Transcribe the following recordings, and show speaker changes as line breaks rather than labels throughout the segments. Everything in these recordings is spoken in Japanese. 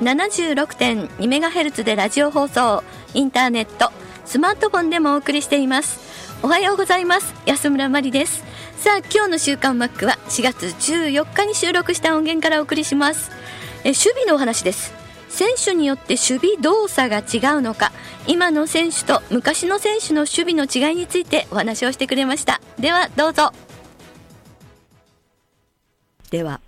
76.2MHz でラジオ放送インターネットスマートフォンでもお送りしています。おはようございます。安村麻里です。さあ今日の週刊マックは4月14日に収録した音源からお送りします。え守備のお話です。選手によって守備動作が違うのか今の選手と昔の選手の守備の違いについてお話をしてくれました。ではどうぞ。では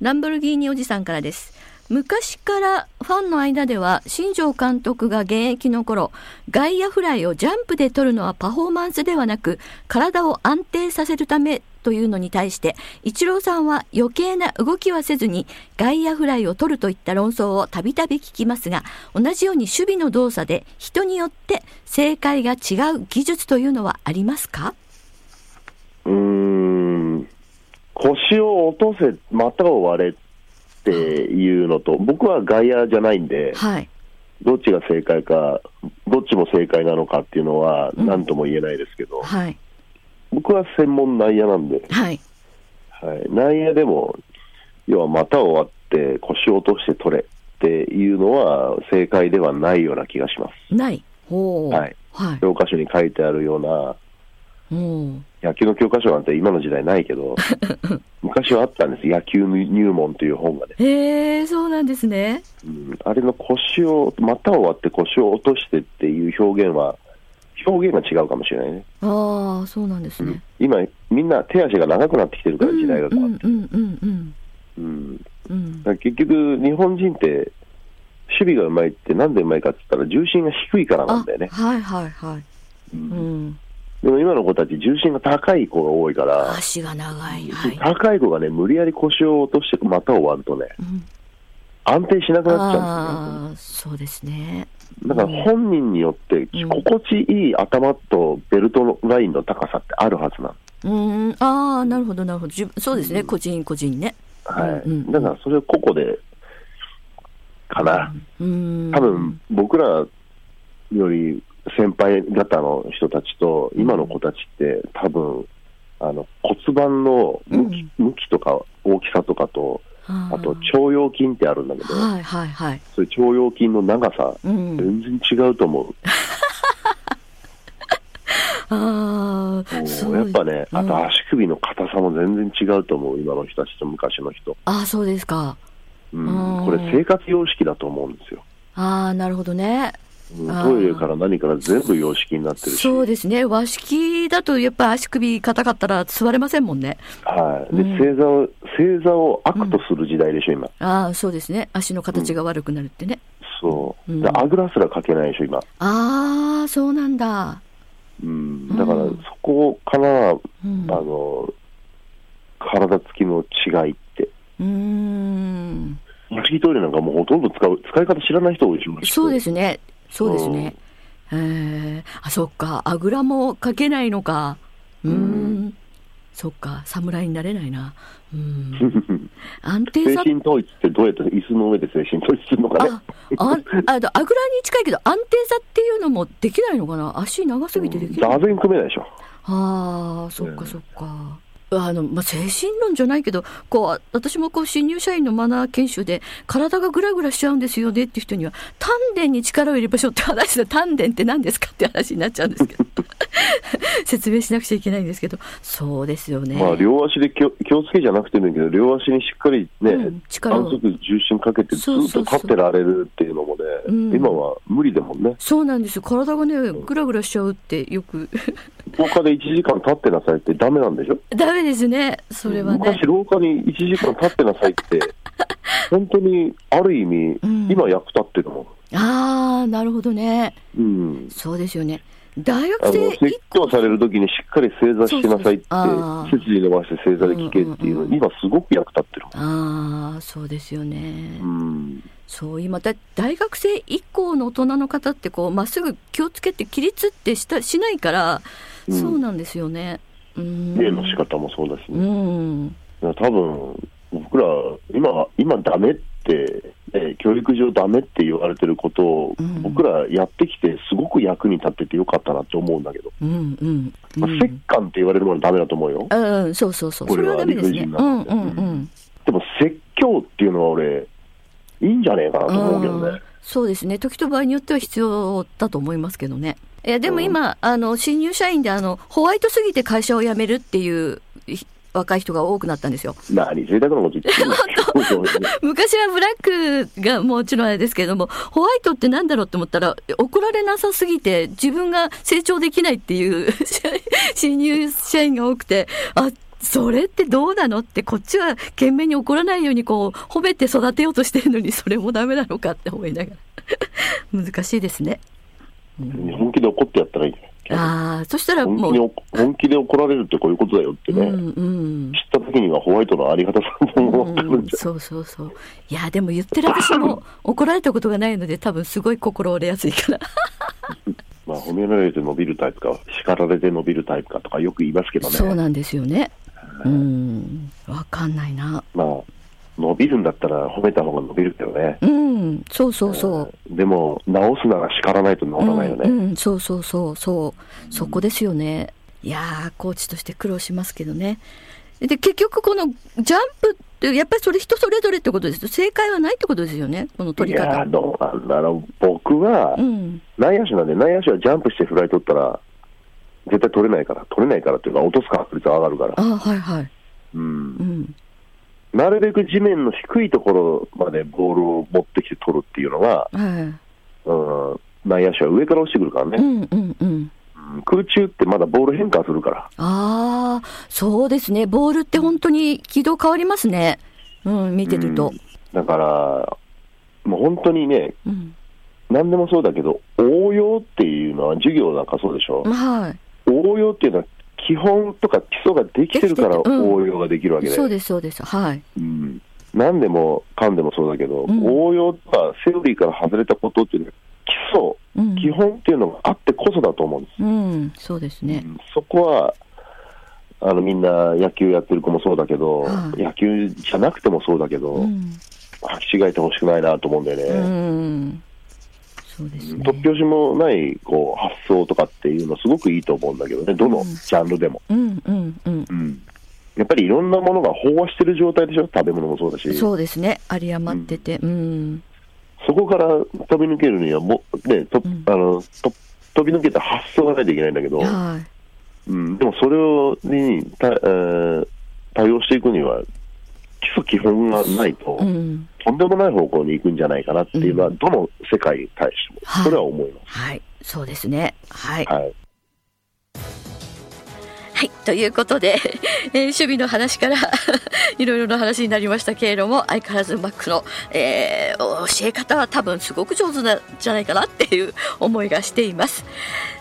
ランボルギーニおじさんからです。昔からファンの間では新庄監督が現役の頃外野フライをジャンプで取るのはパフォーマンスではなく体を安定させるためというのに対してイチローさんは余計な動きはせずに外野フライを取るといった論争をたびたび聞きますが同じように守備の動作で人によって正解が違う技術というのはありますか？
うーん。腰を落とせ、股を割れっていうのと、僕は外野じゃないんで、
はい。
どっちが正解か、どっちも正解なのかっていうのは、
うん。
なんとも言えないですけど、
はい。
僕は専門内野なんで、
はい。
はい、内野でも、要は股を割って腰を落として取れっていうのは正解ではないような気がします。
な
はい。
はい。
教科書に書いてあるような、
うん
野球の教科書なんて今の時代ないけど、昔はあったんです、野球入門という本がね。
へえそうなんですね
うんあれの腰を、股を割って腰を落としてっていう表現は、表現が違うかもしれないね。
ああそうなんですね、
今、みんな手足が長くなってきてるから、時代が変わって。
うんうんうんうん
うん結局、日本人って、守備がうまいって、なんでうまいかって言ったら、重心が低いからなんだよね。
はいはいはい。
う
うんん。
でも今の子たち、重心が高い子が多いから、
足が長い。はい。
高い子がね、無理やり腰を落として股を割るとね、
うん
安定しなくなっちゃうんですよ。
そうですね。
だから本人によって
うん
心地いい頭とベルトのラインの高さってあるはずなの。
うん、ああ、なるほどなるほど。そうですね。個人個人ね。
はい。
うんうん
だからそれを個々で、かな。
うん。
多分僕らより先輩方の人たちと今の子たちって多分あの骨盤の向き,、向きとか大きさとかと、
あ
と腸腰筋ってあるんだけど、
はいはいはい。
そういう腸腰筋の長さ、
うん。
全然違うと思う。
ああ、そう
やっぱね、
うん
あと足首の硬さも全然違うと思う、今の人たちと昔の人。
ああ、そうですか。
うん
うん
これ生活様式だと思うんですよ。
ああ、なるほどね。
トイレから何から全部様式になってるし。
そうですね。和式だとやっぱ足首硬かったら座れませんもんね。
はい。で、
うん
正座を、正座を悪とする時代でしょ、今。
ああ、そうですね。足の形が悪くなるってね。
そう。
うん
であぐらすらかけないでしょ、今。
ああ、そうなんだ。
うん。だから、
うん
そこから、
うん。
あの、体つきの違いって。
うーん。
和式トイレなんかもうほとんど使う、使い方知らない人多いでしょ。
そうですすね。そうですね。ええあ、そっか。あぐらもかけないのか。うーん。
うん
そっか。侍になれないな。うん。安定
精
さ。
神統一ってどうやって椅子の上で精神統一するのかね。
あ、あ、あ、あぐらに近いけど安定さっていうのもできないのかな足長すぎてできない。
座禅組めないでしょ。
ああ、そっか
うん
そっか。あの、まあ、精神論じゃないけど、こう、私もこう、新入社員のマナー研修で、体がぐらぐらしちゃうんですよねっていう人には、丹田に力を入れましょうって話で、丹田って何ですかって話になっちゃうんですけど。説明しなくちゃいけないんですけど、そうですよね。
まあ、両足で気を気をつけじゃなくてもいいけど、両足にしっかりね、
うん力
重心かけて、ずっと立ってられるっていうのもね、
うん
今は無理でもんね、
そうなんですよ。体がね、ぐらぐらしちゃうってよく、
廊下で1時間立ってなさいってダメなんでしょ、
ダメですね。それはね
昔、。廊下に1時間立ってなさいって、本当にある意味、
うん
今役立ってるも
ああ、なるほどね。
ん。うん
そうですよね。大学生
説教されるときにしっかり正座しなさいって背筋伸ばして正座で聞けっていうの、
うんうんうん
今すごく役立ってる
ああ、そうですよね。
うん
そう今だ大学生以降の大人の方ってこうまっすぐ気をつけて起立ってしたしないから、
うん
そうなんですよね。うん。
例の仕方もそうだし
う
ね。
ん。
多分僕ら今、今ダメって、え教育上ダメって言われてることを、
うん
僕らやってきて、すごく役に立っててよかったなって思うんだけど、
うんうん。
まあ、
うん
折感って言われるものはダメだと思うよ。
うん、そうそうそう。それ
これは。理不尽
うん
な
うんうん。
でも説教っていうのは俺、いいんじゃねえかなと思うけど
うん
ね。
そうですね。時と場合によっては必要だと思いますけどね。いや、でも今、あの、新入社員で、あの、ホワイトすぎて会社を辞めるっていうひ若い人が多くなったんですよ。
何、贅沢なこと言って
昔はブラックがもちろんあれですけれども、ホワイトってなんだろうって思ったら、怒られなさすぎて自分が成長できないっていう 新入社員が多くて、あ、それってどうなのって、こっちは懸命に怒らないようにこう、褒めて育てようとしてるのに、それもダメなのかって思いながら。難しいですね。
本気で怒ってやったらいい
ああ、そしたらもう、
本気で怒られるってこういうことだよってね、
うんうん。
知った時にはホワイトのありがたさも分かる
うんん
じゃ
そうそうそう。いや、でも言ってる私も 怒られたことがないので、多分すごい心折れやすいから。
ん。まあ、褒められて伸びるタイプか、叱られて伸びるタイプかとかよく言いますけどね。
そうなんですよね。うん、わかんないな。
まあ、伸びるんだったら褒めた方が伸びるけどね。
うん、そうそうそう。
でも、直すなら叱らないと治らないよね。
うん、うんそうそうそうそう。そこですよね。いやー、コーチとして苦労しますけどね。で、結局このジャンプって、やっぱりそれ人それぞれってことです。正解はないってことですよね。この取
い
り方。
やー、どうなんだろう。僕は
う、ん。
内野手なんで、内野手はジャンプしてフライ取ったら、絶対取れないから、取れないからっていうか、落とす確率は上がるから。
あはいはい。
うん
う。ん。
なるべく地面の低いところまでボールを持ってきて取るっていうのが、
はい。
うん、内野手は上から落ちてくるからね、
うんうんうん。
うん空中ってまだボール変化するから、
ああ、そうですね。ボールって本当に軌道変わりますね。うん、見てると
うん。だから、もう本当にね、
うん。
何でもそうだけど、応用っていうのは、授業なんかそうでしょ、
はい。
応用っていうのは、基本とか基礎ができてるから応用ができるわけで、
そうです、そうです。はい。
うん、何でもかんでもそうだけど、
うん
応用とかセオリーから外れたことっていうのは、基礎、
うん。
基本っていうのがあってこそだと思うんです。
うん、そうですね
う。んそこはあのみんな野球やってる子もそうだけど、
はい
野球じゃなくてもそうだけど、
うん。
履き違えてほしくないなと思うんだよね。
うん。そうですね。
突拍子もないこう発想とかっていうのすごくいいと思うんだけどね、どの
うん
ジャンルでも。
うん、うん、うん。
うんやっぱりいろんなものが飽和してる状態でしょ、食べ物もそうだし、そ
そうですね。有り余ってて。うん。
こから飛び抜けるにはも、ねと
うん
あのと飛び抜けた発想がないといけないんだけど、
はい。
うん、でもそれをにた、えー対応していくには、基礎基本がないと、
うん。
とんでもない方向に行くんじゃないかなっていうのは、
うん
どの世界に対しても、
はい
それは思います。
はい。そうですね。はい。
はい
はい。ということで、えー守備の話から いろいろな話になりましたけれども、相変わらずマックの、えー教え方は多分すごく上手なんじゃないかなっていう思いがしています。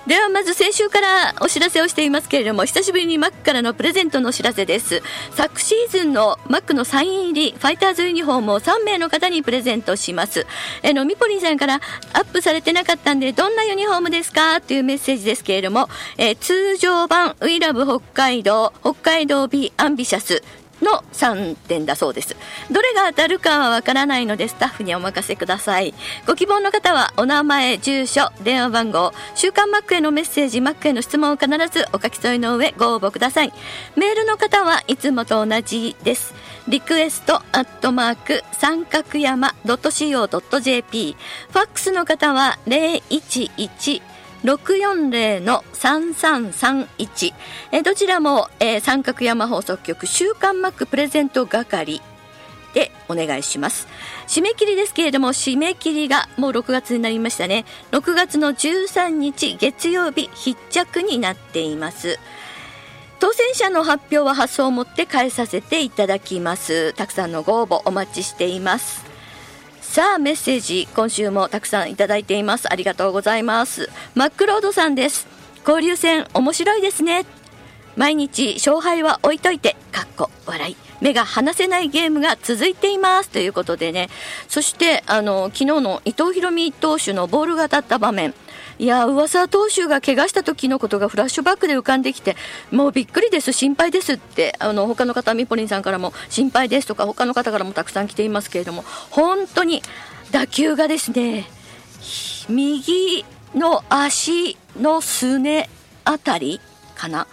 ではまず先週からお知らせをしていますけれども、久しぶりにマックからのプレゼントのお知らせです。昨シーズンのマックのサイン入りファイターズユニフォームを3名の方にプレゼントします。えのみぽりんさんからアップされてなかったんで、どんなユニフォームですか？というメッセージですけれども、え通常版ウィラブ北海道、北海道 B アンビシャス、の3点だそうです。どれが当たるかはわからないのでスタッフにお任せください。ご希望の方はお名前住所電話番号「週刊マック」へのメッセージマックへの質問を必ずお書き添えの上ご応募ください。メールの方はいつもと同じです。リクエストアットマーク三角山 .co.jp ファックスの方は0 1 1 640-3331どちらも、えー、三角山放送局週刊マックプレゼント係でお願いします。締め切りですけれども締め切りがもう6月になりましたね。6月の13日月曜日必着になっています。当選者の発表は発送をもって返させていただきます。たくさんのご応募お待ちしています。さあメッセージ今週もたくさんいただいています。ありがとうございます。マックロードさんです。交流戦面白いですね。毎日勝敗は置いといてかっこ笑い。目が離せないゲームが続いています。ということでね。そしてあの昨日の伊藤大海投手のボールが当たった場面。いや噂投手が怪我した時のことがフラッシュバックで浮かんできてもうびっくりです心配ですってあの他の方ミポリンさんからも心配ですとか他の方からもたくさん来ていますけれども本当に打球がですね右の足のすねあたりかな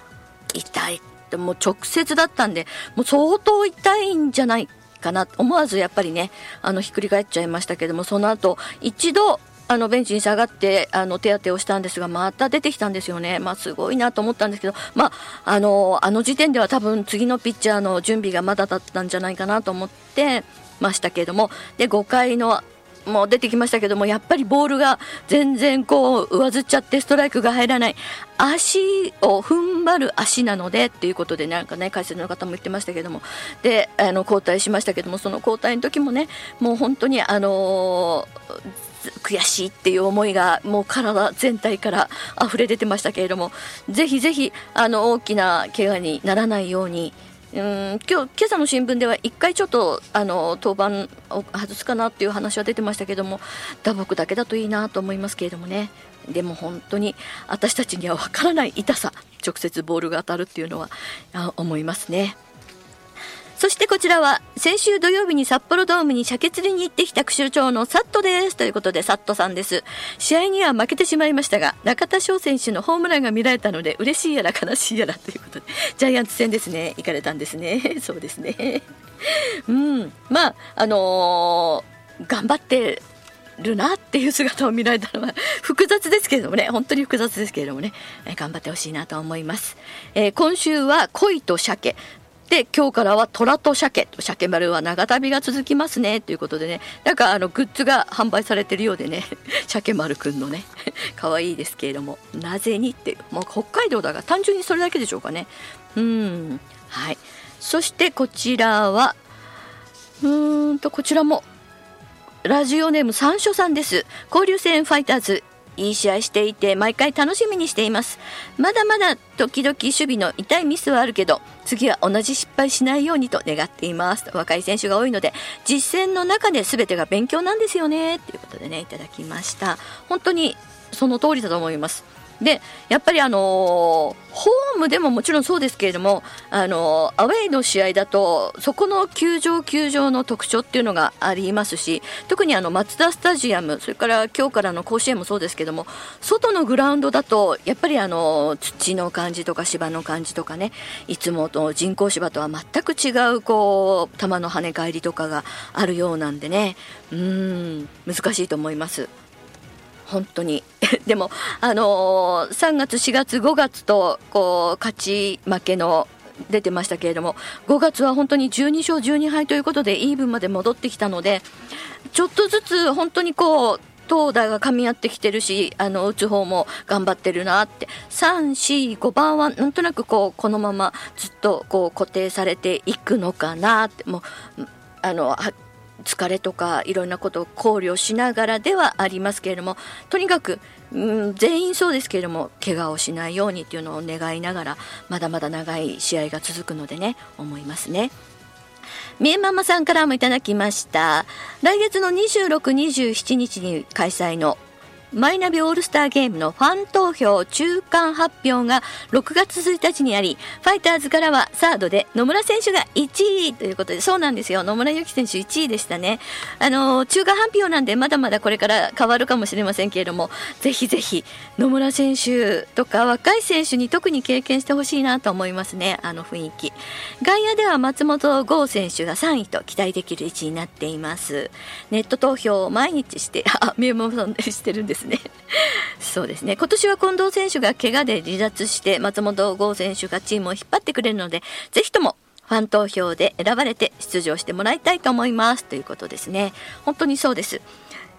痛い。ってもう直接だったんでもう相当痛いんじゃないかな思わずやっぱりねあのひっくり返っちゃいましたけどもその後一度あのベンチに下がってあの手当てをしたんですがまた出てきたんですよね、まあ、すごいなと思ったんですけど、まあ、あのあの時点では多分次のピッチャーの準備がまだだったんじゃないかなと思ってましたけれども。で5回のもう出てきましたけどもやっぱりボールが全然こう上ずっちゃってストライクが入らない足を踏ん張る足なのでっていうことでなんかね解説の方も言ってましたけども。であの交代しましたけどもその交代の時もねもう本当にあのー悔しいっていう思いがもう体全体から溢れ出てましたけれどもぜひぜひあの大きな怪我にならないようにうん今日今朝の新聞では1回ちょっとあの登板を外すかなっていう話は出てましたけども打撲だけだといいなと思いますけれどもねでも本当に私たちには分からない痛さ直接ボールが当たるっていうのは思いますね。そしてこちらは先週土曜日に札幌ドームに鮭釣りに行ってきた副長のサットです。ということでサットさんです。試合には負けてしまいましたが中田翔選手のホームランが見られたので嬉しいやら悲しいやらということで ジャイアンツ戦ですね。行かれたんですね。そうですね。うん。まああのー頑張ってるなっていう姿を見られたのは 複雑ですけれどもね。本当に複雑ですけれどもね。え頑張ってほしいなと思います、えー今週は恋と鮭。で今日からは虎と鮭鮭丸は長旅が続きますねということでね。なんかあのグッズが販売されてるようでね。鮭丸くんのね。可愛いですけれども。なぜにってもう北海道だから単純にそれだけでしょうかね。うん。はい。そしてこちらはうーんとこちらもラジオネーム三所さんです。交流戦ファイターズいい試合していて毎回楽しみにしています。まだまだ時々守備の痛いミスはあるけど次は同じ失敗しないようにと願っています。若い選手が多いので実践の中で全てが勉強なんですよね。ということでねいただきました。本当にその通りだと思います。でやっぱりあのーホームでももちろんそうですけれども、あのーアウェイの試合だとそこの球場球場の特徴っていうのがありますし特にあのマツダスタジアムそれから今日からの甲子園もそうですけども外のグラウンドだとやっぱりあのー土の感じとか芝の感じとかねいつもと人工芝とは全く違うこう球の跳ね返りとかがあるようなんでねうん難しいと思います。本当に。でも、あのー3月、4月、5月とこう勝ち負けの出てましたけれども5月は本当に12勝12敗ということでイーブンまで戻ってきたのでちょっとずつ本当にこう投打が噛み合ってきてるしあの打つ方も頑張ってるなって。3、4、5番はなんとなくこうこのままずっとこう固定されていくのかなって。もうあのは疲れとかいろんなことを考慮しながらではありますけれどもとにかく、うん、全員そうですけれども怪我をしないようにというのを願いながらまだまだ長い試合が続くのでね思いますね。みえママさんからもいただきました来月の26、27日に開催のマイナビオールスターゲームのファン投票中間発表が6月1日にあり、ファイターズからはサードで野村選手が1位ということで、そうなんですよ。野村祐希選手1位でしたね。あの、中間発表なんでまだまだこれから変わるかもしれませんけれども、ぜひぜひ野村選手とか若い選手に特に経験してほしいなと思いますね。あの雰囲気。外野では松本剛選手が3位と期待できる位置になっています。ネット投票を毎日して、あ、みゆもさんしてるんですですね。そうですね。今年は近藤選手が怪我で離脱して松本剛選手がチームを引っ張ってくれるので、ぜひともファン投票で選ばれて出場してもらいたいと思いますということですね。本当にそうです。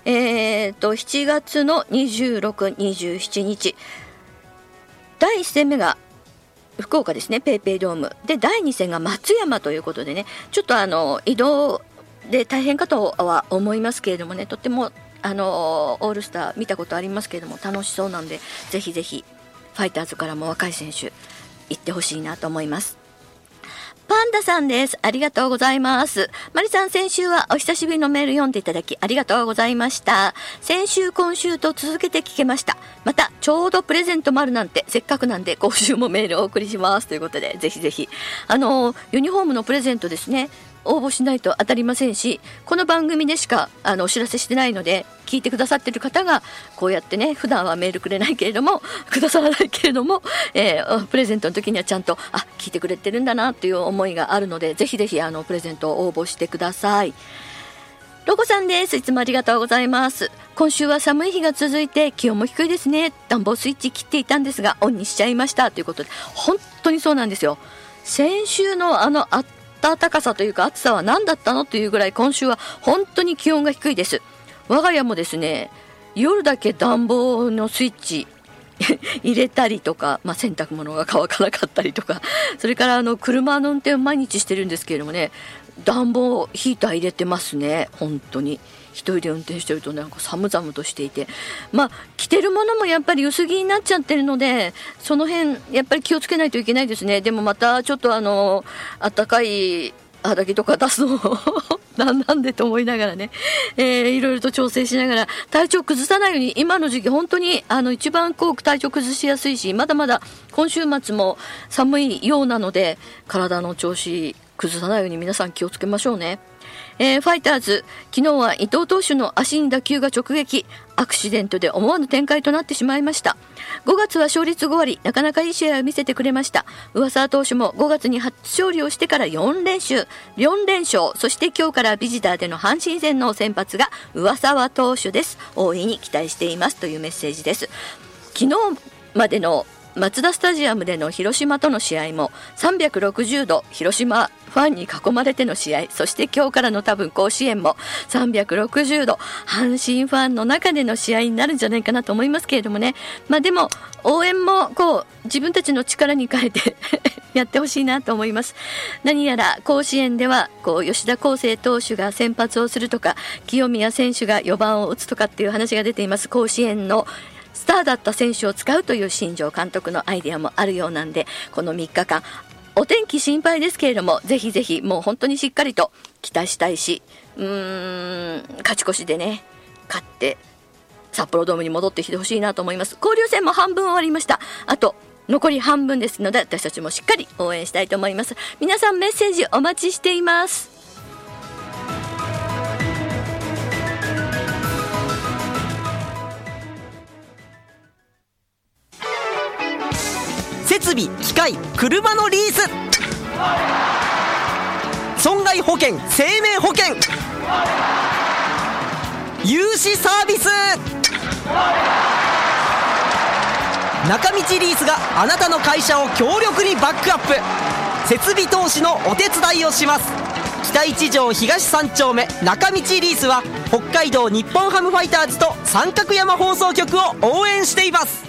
えーと、7月の26、27日、第1戦目が福岡ですね、ペイペイドーム。で、第2戦が松山ということでね、ちょっとあの、移動で大変かとは思いますけれどもね、とっても、あの、オールスター見たことありますけれども、楽しそうなんで、ぜひぜひ、ファイターズからも若い選手、行ってほしいなと思います。パンダさんです。ありがとうございます。マリさん、先週はお久しぶりのメール読んでいただきありがとうございました。先週、今週と続けて聞けました。また、ちょうどプレゼントもあるなんて、せっかくなんで、今週もメールをお送りします。ということで、ぜひぜひ。あの、ユニフォームのプレゼントですね。応募しないと当たりませんしこの番組でしかあのお知らせしてないので聞いてくださってる方がこうやってね普段はメールくれないけれども くださらないけれども、えー、プレゼントの時にはちゃんとあ聞いてくれてるんだなという思いがあるのでぜひぜひあのプレゼントを応募してください。ロコさんです。いつもありがとうございます。今週は寒い日が続いて気温も低いですね。暖房スイッチ切っていたんですが、オンにしちゃいました。ということで、本当にそうなんですよ。先週のあのあっ暖かさというか暑さは何だったのというぐらい今週は本当に気温が低いです。我が家もですね夜だけ暖房のスイッチ 入れたりとか、まあ、洗濯物が乾かなかったりとかそれからあの車の運転を毎日してるんですけれどもね暖房ヒーター入れてますね本当に。一人で運転してるとなんか寒々としていて。まあ着てるものもやっぱり薄着になっちゃってるのでその辺やっぱり気をつけないといけないですね。でもまたちょっとあの暖かい肌着とか出すの なんなんでと思いながらね、えー、いろいろと調整しながら。体調崩さないように今の時期本当にあの一番こう体調崩しやすいしまだまだ今週末も寒いようなので体の調子崩さないように皆さん気をつけましょうね。えー、ファイターズ、昨日は伊藤投手の足に打球が直撃、アクシデントで思わぬ展開となってしまいました。5月は勝率5割、なかなかいい試合を見せてくれました。上沢投手も5月に初勝利をしてから4連勝、4連勝、そして今日からビジターでの阪神戦の先発が上沢投手です。大いに期待していますというメッセージです。昨日までのマツダスタジアムでの広島との試合も360度広島ファンに囲まれての試合そして今日からの多分甲子園も360度阪神ファンの中での試合になるんじゃないかなと思いますけれどもね。まあでも応援もこう自分たちの力に変えて やってほしいなと思います。何やら甲子園ではこう吉田康生投手が先発をするとか清宮選手が4番を打つとかっていう話が出ています。甲子園のターだった選手を使うという新庄監督のアイデアもあるようなんでこの3日間お天気心配ですけれどもぜひぜひもう本当にしっかりと期待したいしうーん勝ち越しでね勝って札幌ドームに戻ってきてほしいなと思います。交流戦も半分終わりました。あと残り半分ですので私たちもしっかり応援したいと思います。皆さんメッセージお待ちしています。
備機械車のリース。損害保険生命保険。融資サービス。中道リースがあなたの会社を強力にバックアップ。設備投資のお手伝いをします。北一条東三丁目中道リースは北海道日本ハムファイターズと三角山放送局を応援しています。